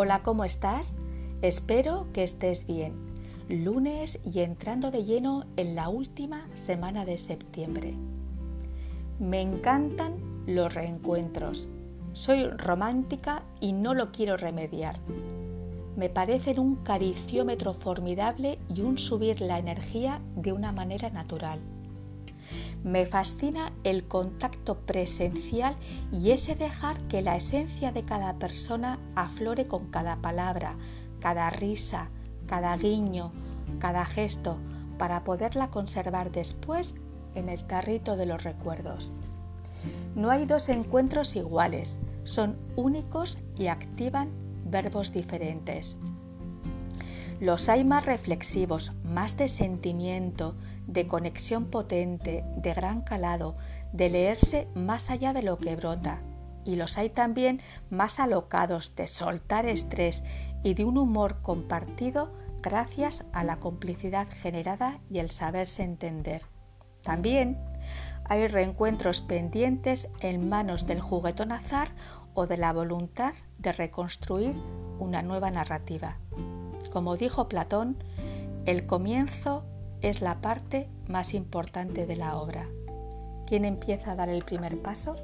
Hola, ¿cómo estás? Espero que estés bien. Lunes y entrando de lleno en la última semana de septiembre. Me encantan los reencuentros. Soy romántica y no lo quiero remediar. Me parecen un cariciómetro formidable y un subir la energía de una manera natural. Me fascina el contacto presencial y ese dejar que la esencia de cada persona aflore con cada palabra, cada risa, cada guiño, cada gesto, para poderla conservar después en el carrito de los recuerdos. No hay dos encuentros iguales, son únicos y activan verbos diferentes. Los hay más reflexivos, más de sentimiento, de conexión potente, de gran calado, de leerse más allá de lo que brota. Y los hay también más alocados, de soltar estrés y de un humor compartido gracias a la complicidad generada y el saberse entender. También hay reencuentros pendientes en manos del juguetón azar o de la voluntad de reconstruir una nueva narrativa. Como dijo Platón, el comienzo es la parte más importante de la obra. ¿Quién empieza a dar el primer paso?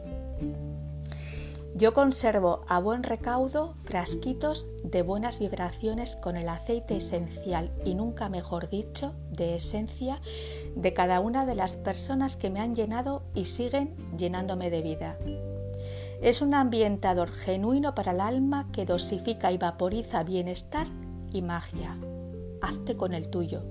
Yo conservo a buen recaudo frasquitos de buenas vibraciones con el aceite esencial y nunca mejor dicho, de esencia de cada una de las personas que me han llenado y siguen llenándome de vida. Es un ambientador genuino para el alma que dosifica y vaporiza bienestar y magia. Hazte con el tuyo.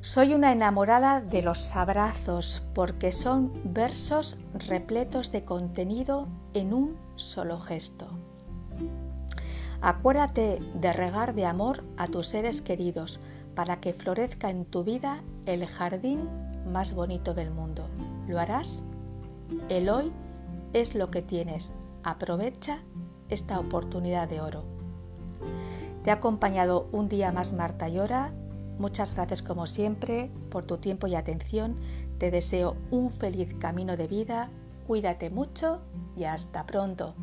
Soy una enamorada de los abrazos porque son versos repletos de contenido en un solo gesto. Acuérdate de regar de amor a tus seres queridos para que florezca en tu vida el jardín más bonito del mundo. ¿Lo harás? El hoy es lo que tienes. Aprovecha esta oportunidad de oro. Te ha acompañado un día más Marta Llora. Muchas gracias como siempre por tu tiempo y atención. Te deseo un feliz camino de vida. Cuídate mucho y hasta pronto.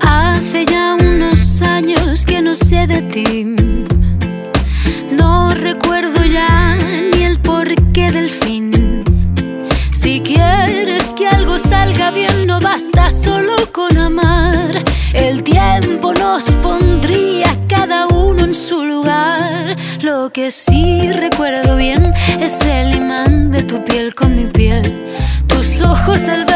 Hace ya unos años que no sé de ti. Basta solo con amar. El tiempo nos pondría cada uno en su lugar. Lo que sí recuerdo bien es el imán de tu piel con mi piel. Tus ojos, el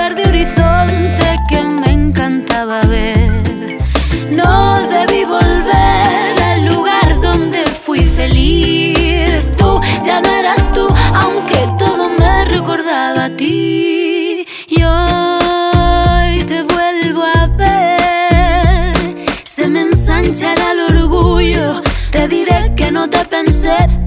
diré que no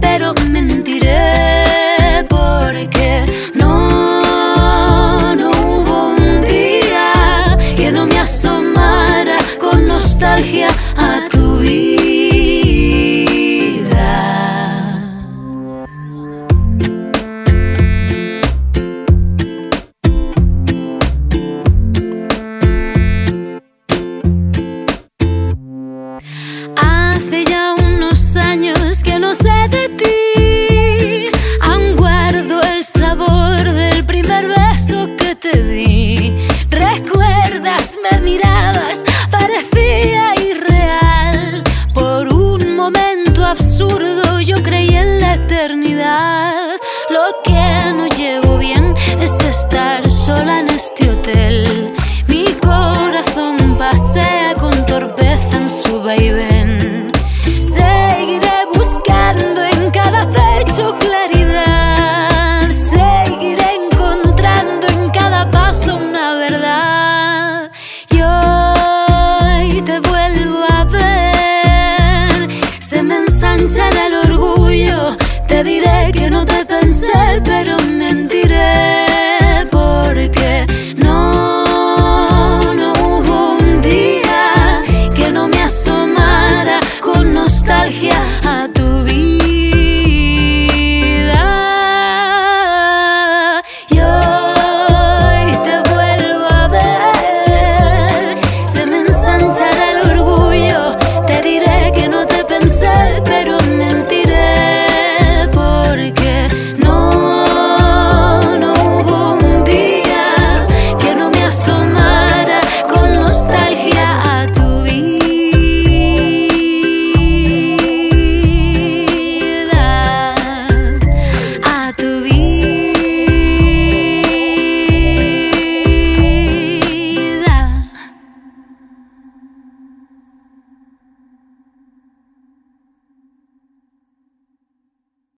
Recuerdas, me mirabas, parecía irreal. Por un momento absurdo yo creí